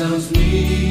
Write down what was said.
sounds me.